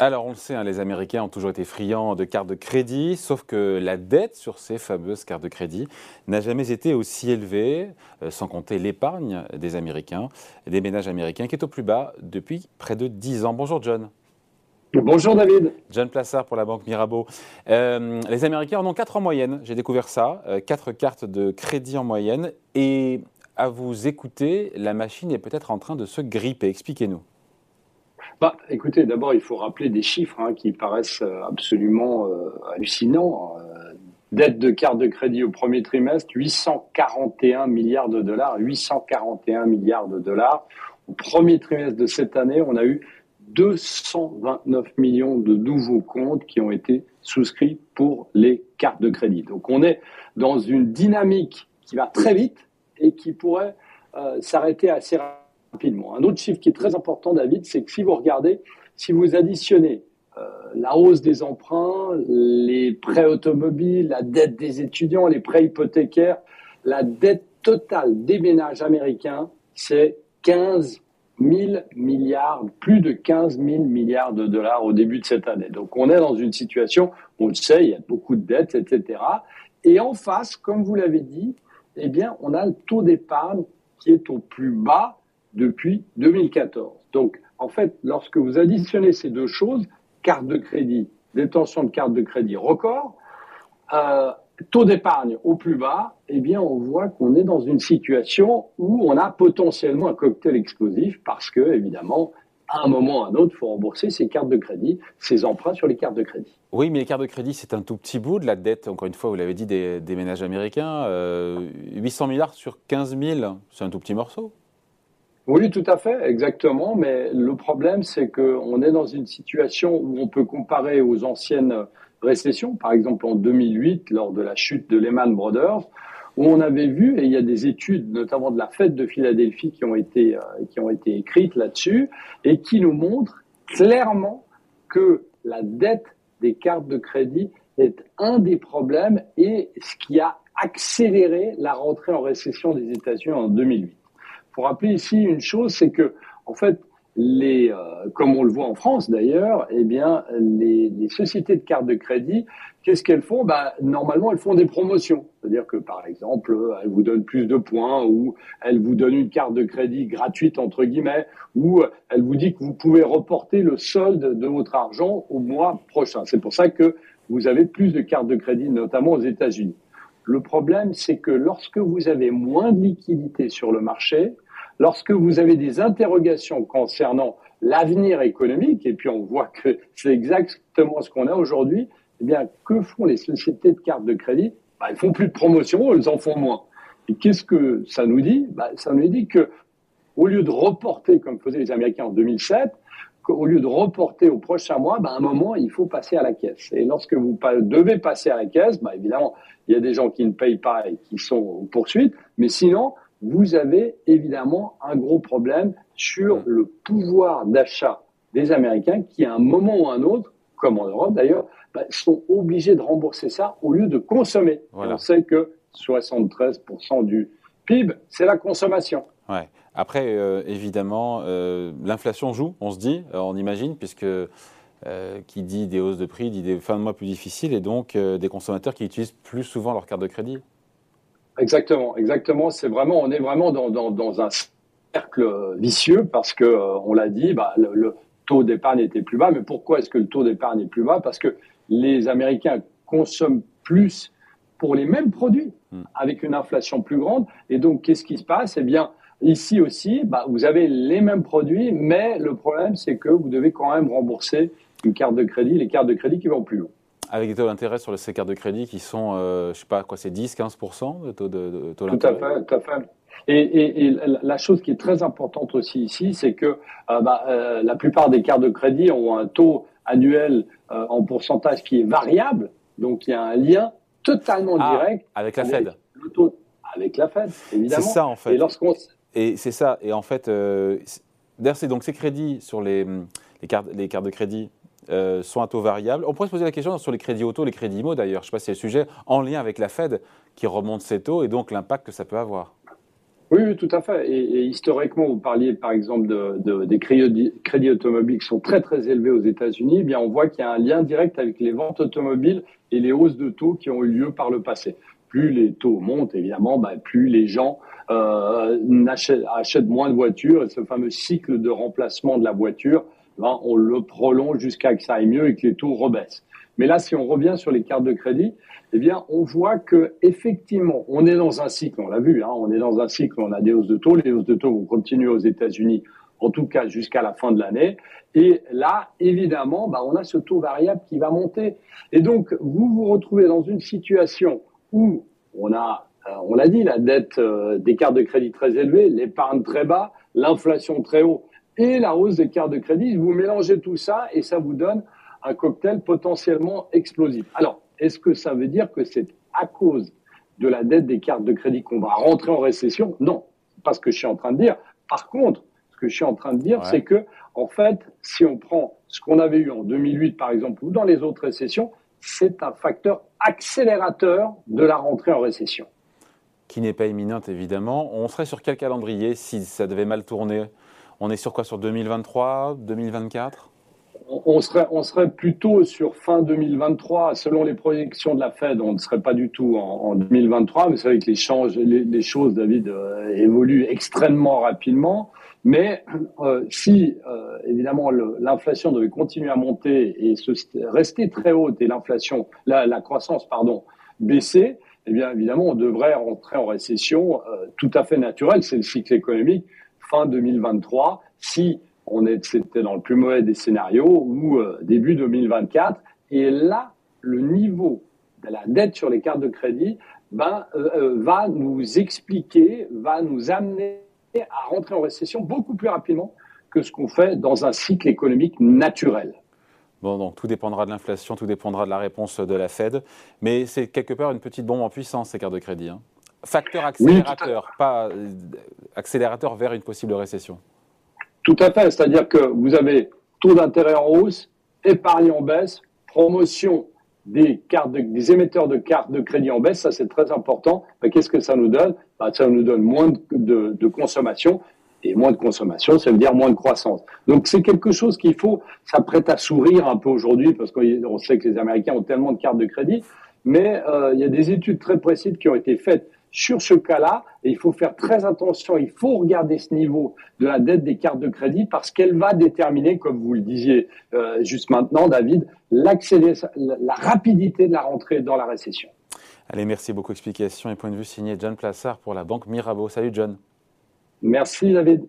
Alors, on le sait, hein, les Américains ont toujours été friands de cartes de crédit, sauf que la dette sur ces fameuses cartes de crédit n'a jamais été aussi élevée, euh, sans compter l'épargne des Américains, des ménages américains, qui est au plus bas depuis près de 10 ans. Bonjour John. Bonjour David. John Plassard pour la Banque Mirabeau. Euh, les Américains en ont 4 en moyenne, j'ai découvert ça, 4 euh, cartes de crédit en moyenne, et à vous écouter, la machine est peut-être en train de se gripper. Expliquez-nous. Bah, écoutez, d'abord, il faut rappeler des chiffres hein, qui paraissent euh, absolument euh, hallucinants. Euh, dette de carte de crédit au premier trimestre, 841 milliards de dollars. 841 milliards de dollars. Au premier trimestre de cette année, on a eu 229 millions de nouveaux comptes qui ont été souscrits pour les cartes de crédit. Donc on est dans une dynamique qui va très vite et qui pourrait s'arrêter assez rapidement rapidement. Un autre chiffre qui est très important, David, c'est que si vous regardez, si vous additionnez euh, la hausse des emprunts, les prêts automobiles, la dette des étudiants, les prêts hypothécaires, la dette totale des ménages américains, c'est 15 000 milliards, plus de 15 000 milliards de dollars au début de cette année. Donc on est dans une situation, on le sait, il y a beaucoup de dettes, etc. Et en face, comme vous l'avez dit, eh bien, on a le taux d'épargne qui est au plus bas depuis 2014. Donc, en fait, lorsque vous additionnez ces deux choses, carte de crédit, détention de carte de crédit record, euh, taux d'épargne au plus bas, eh bien, on voit qu'on est dans une situation où on a potentiellement un cocktail explosif parce que, évidemment, à un moment ou à un autre, il faut rembourser ses cartes de crédit, ses emprunts sur les cartes de crédit. Oui, mais les cartes de crédit, c'est un tout petit bout de la dette, encore une fois, vous l'avez dit, des, ménages américains. 800 euh, milliards sur 15 000, c'est un tout petit morceau. Oui, tout à fait, exactement. Mais le problème, c'est qu'on est dans une situation où on peut comparer aux anciennes récessions, par exemple en 2008, lors de la chute de Lehman Brothers, où on avait vu, et il y a des études, notamment de la fête de Philadelphie, qui ont été, euh, qui ont été écrites là-dessus, et qui nous montrent clairement que la dette des cartes de crédit est un des problèmes et ce qui a accéléré la rentrée en récession des États-Unis en 2008 faut rappeler ici une chose, c'est que en fait, les, euh, comme on le voit en France d'ailleurs, eh bien, les, sociétés de cartes de crédit, qu'est-ce qu'elles font? Bah, Normalement, elles font des promotions. C'est-à-dire que, par exemple, elles vous donnent plus de points ou elles vous donnent une carte de crédit gratuite, entre guillemets, ou elles vous disent que vous pouvez reporter le solde de votre argent au mois prochain. C'est pour ça que vous avez plus de cartes de crédit, notamment aux États-Unis. Le problème, c'est que lorsque vous avez moins de liquidités sur le marché, Lorsque vous avez des interrogations concernant l'avenir économique, et puis on voit que c'est exactement ce qu'on a aujourd'hui, eh bien, que font les sociétés de cartes de crédit? Bah, Elles font plus de promotion, elles en font moins. Et qu'est-ce que ça nous dit? Bah, Ça nous dit que, au lieu de reporter, comme faisaient les Américains en 2007, au lieu de reporter au prochain mois, bah, à un moment, il faut passer à la caisse. Et lorsque vous devez passer à la caisse, bah, évidemment, il y a des gens qui ne payent pas et qui sont en poursuite, mais sinon, vous avez évidemment un gros problème sur le pouvoir d'achat des Américains qui, à un moment ou un autre, comme en Europe d'ailleurs, bah, sont obligés de rembourser ça au lieu de consommer. On sait que 73% du PIB, c'est la consommation. Ouais. Après, euh, évidemment, euh, l'inflation joue, on se dit, euh, on imagine, puisque qui dit des hausses de prix dit des fins de mois plus difficiles et donc des consommateurs qui utilisent plus souvent leur carte de crédit. Exactement, exactement. C'est vraiment, on est vraiment dans, dans, dans un cercle vicieux parce que euh, on l'a dit, bah, le, taux d'épargne était plus bas. Mais pourquoi est-ce que le taux d'épargne est plus bas? Parce que les Américains consomment plus pour les mêmes produits hmm. avec une inflation plus grande. Et donc, qu'est-ce qui se passe? Eh bien, ici aussi, bah, vous avez les mêmes produits, mais le problème, c'est que vous devez quand même rembourser une carte de crédit, les cartes de crédit qui vont plus haut. Avec des taux d'intérêt sur ces cartes de crédit qui sont, euh, je sais pas quoi, c'est 10-15% de taux de, d'intérêt. Tout à fait, tout à fait. Et, et, la chose qui est très importante aussi ici, c'est que euh, bah, euh, la plupart des cartes de crédit ont un taux annuel euh, en pourcentage qui est variable, donc il y a un lien totalement ah, direct avec la Fed. Le taux, avec la Fed, évidemment. C'est ça en fait. Et lorsqu'on et c'est ça. Et en fait, euh, c'est donc ces crédits sur les, les, cartes, les cartes de crédit euh, sont à taux variable. On pourrait se poser la question sur les crédits auto, les crédits IMO d'ailleurs. Je ne sais pas si c'est le sujet en lien avec la Fed qui remonte ces taux et donc l'impact que ça peut avoir. Oui, tout à fait. Et, historiquement, vous parliez par exemple de, des crédits, automobiles qui sont très très élevés aux États-Unis. Eh bien, on voit qu'il y a un lien direct avec les ventes automobiles et les hausses de taux qui ont eu lieu par le passé. Plus les taux montent, évidemment, bah, plus les gens euh, achètent, moins de voitures et ce fameux cycle de remplacement de la voiture, ben, on le prolonge jusqu'à que ça aille mieux et que les taux rebaissent. Mais là, si on revient sur les cartes de crédit, eh bien, on voit que effectivement, on est dans un cycle. On l'a vu, hein, on est dans un cycle. On a des hausses de taux. Les hausses de taux vont continuer aux États-Unis, en tout cas jusqu'à la fin de l'année. Et là, évidemment, bah, on a ce taux variable qui va monter. Et donc, vous vous retrouvez dans une situation où on a, euh, on l'a dit, la dette euh, des cartes de crédit très élevée, l'épargne très bas, l'inflation très haut et la hausse des cartes de crédit. Vous mélangez tout ça et ça vous donne un cocktail potentiellement explosif. Alors, est-ce que ça veut dire que c'est à cause de la dette des cartes de crédit qu'on va rentrer en récession? Non, pas ce que je suis en train de dire. Par contre, ce que je suis en train de dire, c'est que, en fait, si on prend ce qu'on avait eu en 2008, par exemple, ou dans les autres récessions, c'est un facteur accélérateur de la rentrée en récession. Qui n'est pas imminente, évidemment. On serait sur quel calendrier si ça devait mal tourner? On est sur quoi Sur 2023 2024 on serait, on serait plutôt sur fin 2023. Selon les projections de la Fed, on ne serait pas du tout en, 2023. Mais c'est que les, les, choses, David, euh, évoluent extrêmement rapidement. Mais euh, si, euh, évidemment, l'inflation devait continuer à monter et rester très haute et l'inflation, la, la, croissance, pardon, baisser, eh bien, évidemment, on devrait rentrer en récession tout à fait naturelle. C'est le cycle économique fin 2023. Si on c'était dans le plus mauvais des scénarios ou euh, début 2024. Et là, le niveau de la dette sur les cartes de crédit ben, euh, euh, va nous expliquer, va nous amener à rentrer en récession beaucoup plus rapidement que ce qu'on fait dans un cycle économique naturel. Bon, donc tout dépendra de l'inflation, tout dépendra de la réponse de la Fed, mais c'est quelque part une petite bombe en puissance, ces cartes de crédit. Hein. Facteur accélérateur, pas accélérateur vers une possible récession. Tout à fait, c'est-à-dire que vous avez taux d'intérêt en hausse, épargne en baisse, promotion des, cartes des émetteurs de cartes de crédit en baisse, ça c'est très important. Qu'est-ce que ça nous donne? Bah, Ça nous donne moins de, consommation, et moins de consommation, ça veut dire moins de croissance. Donc c'est quelque chose qu'il faut, ça prête à sourire un peu aujourd'hui, parce qu'on sait que les Américains ont tellement de cartes de crédit, mais euh, il y a des études très précises qui ont été faites sur ce cas-là, il faut faire très attention, il faut regarder ce niveau de la dette des cartes de crédit parce qu'elle va déterminer, comme vous le disiez euh, juste maintenant, David, la rapidité de la rentrée dans la récession. Allez, merci beaucoup. Explication et point de vue signé John Plassard pour la Banque Mirabeau. Salut John. Merci David.